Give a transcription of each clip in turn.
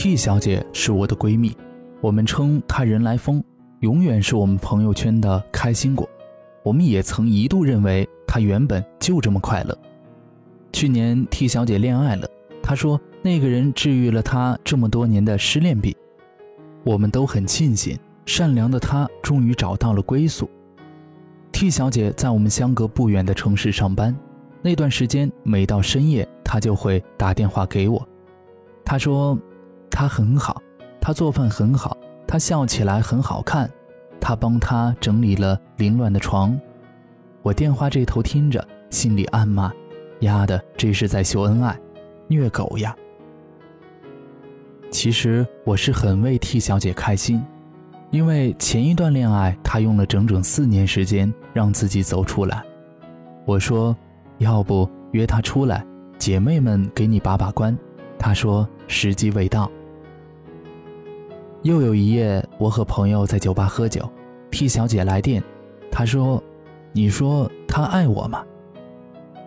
T 小姐是我的闺蜜，我们称她人来疯，永远是我们朋友圈的开心果。我们也曾一度认为她原本就这么快乐。去年 T 小姐恋爱了，她说那个人治愈了她这么多年的失恋病。我们都很庆幸，善良的她终于找到了归宿。T 小姐在我们相隔不远的城市上班，那段时间每到深夜，她就会打电话给我，她说。他很好，他做饭很好，他笑起来很好看，他帮他整理了凌乱的床。我电话这头听着，心里暗骂：“丫的，这是在秀恩爱，虐狗呀！”其实我是很为 T 小姐开心，因为前一段恋爱她用了整整四年时间让自己走出来。我说：“要不约她出来，姐妹们给你把把关。”她说：“时机未到。”又有一夜，我和朋友在酒吧喝酒，T 小姐来电，她说：“你说他爱我吗？”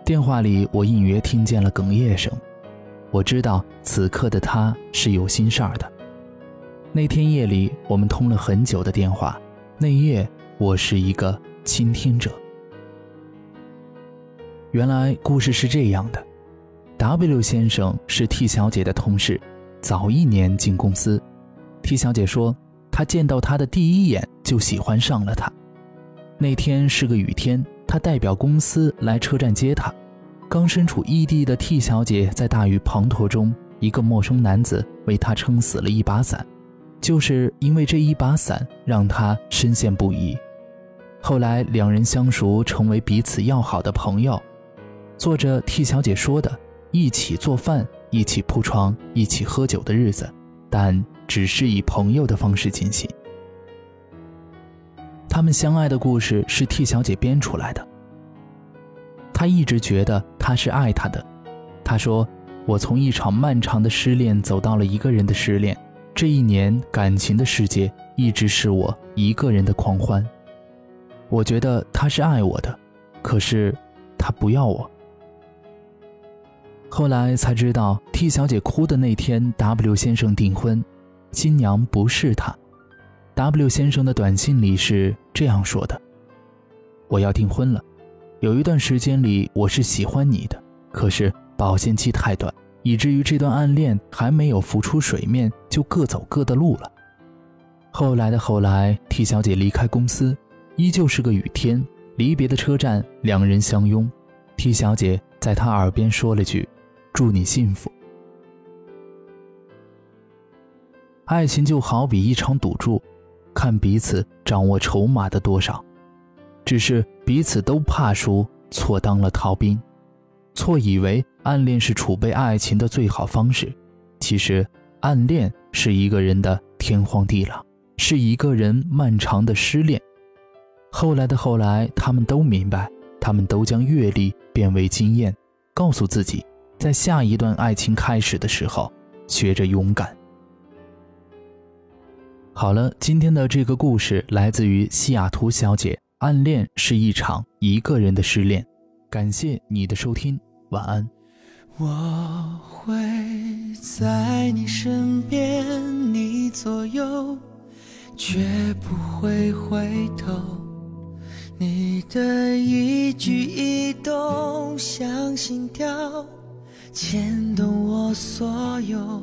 电话里我隐约听见了哽咽声，我知道此刻的他是有心事儿的。那天夜里，我们通了很久的电话，那夜我是一个倾听者。原来故事是这样的：W 先生是 T 小姐的同事，早一年进公司。T 小姐说，她见到他的第一眼就喜欢上了他。那天是个雨天，她代表公司来车站接他。刚身处异地的 T 小姐在大雨滂沱中，一个陌生男子为她撑死了一把伞，就是因为这一把伞，让她深陷不已。后来两人相熟，成为彼此要好的朋友，做着 T 小姐说的一起做饭、一起铺床、一起喝酒的日子，但。只是以朋友的方式进行。他们相爱的故事是 T 小姐编出来的。她一直觉得他是爱她的。她说：“我从一场漫长的失恋走到了一个人的失恋，这一年感情的世界一直是我一个人的狂欢。我觉得他是爱我的，可是他不要我。”后来才知道，T 小姐哭的那天，W 先生订婚。新娘不是他，W 先生的短信里是这样说的：“我要订婚了，有一段时间里我是喜欢你的，可是保鲜期太短，以至于这段暗恋还没有浮出水面就各走各的路了。”后来的后来，T 小姐离开公司，依旧是个雨天，离别的车站，两人相拥，T 小姐在他耳边说了句：“祝你幸福。”爱情就好比一场赌注，看彼此掌握筹码的多少。只是彼此都怕输，错当了逃兵，错以为暗恋是储备爱情的最好方式。其实，暗恋是一个人的天荒地老，是一个人漫长的失恋。后来的后来，他们都明白，他们都将阅历变为经验，告诉自己，在下一段爱情开始的时候，学着勇敢。好了，今天的这个故事来自于西雅图小姐。暗恋是一场一个人的失恋。感谢你的收听，晚安。我会在你身边，你左右，绝不会回头。你的一举一动像心跳，牵动我所有。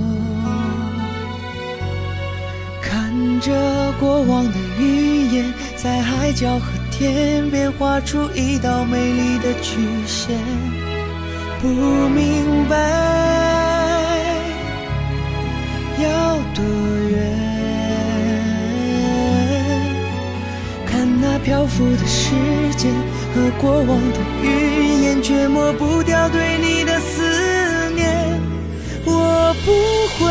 看着过往的云烟，在海角和天边画出一道美丽的曲线，不明白要多远。看那漂浮的时间和过往的云烟，却抹不掉对你的思念。我不会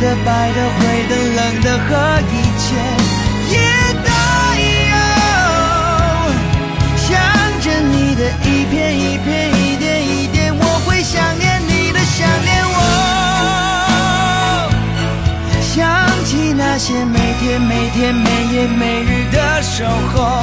的、白的、灰的、冷的和一切也带有，想着你的一片一片、一点一点，我会想念你的，想念我。想起那些每天每天每夜每日的守候。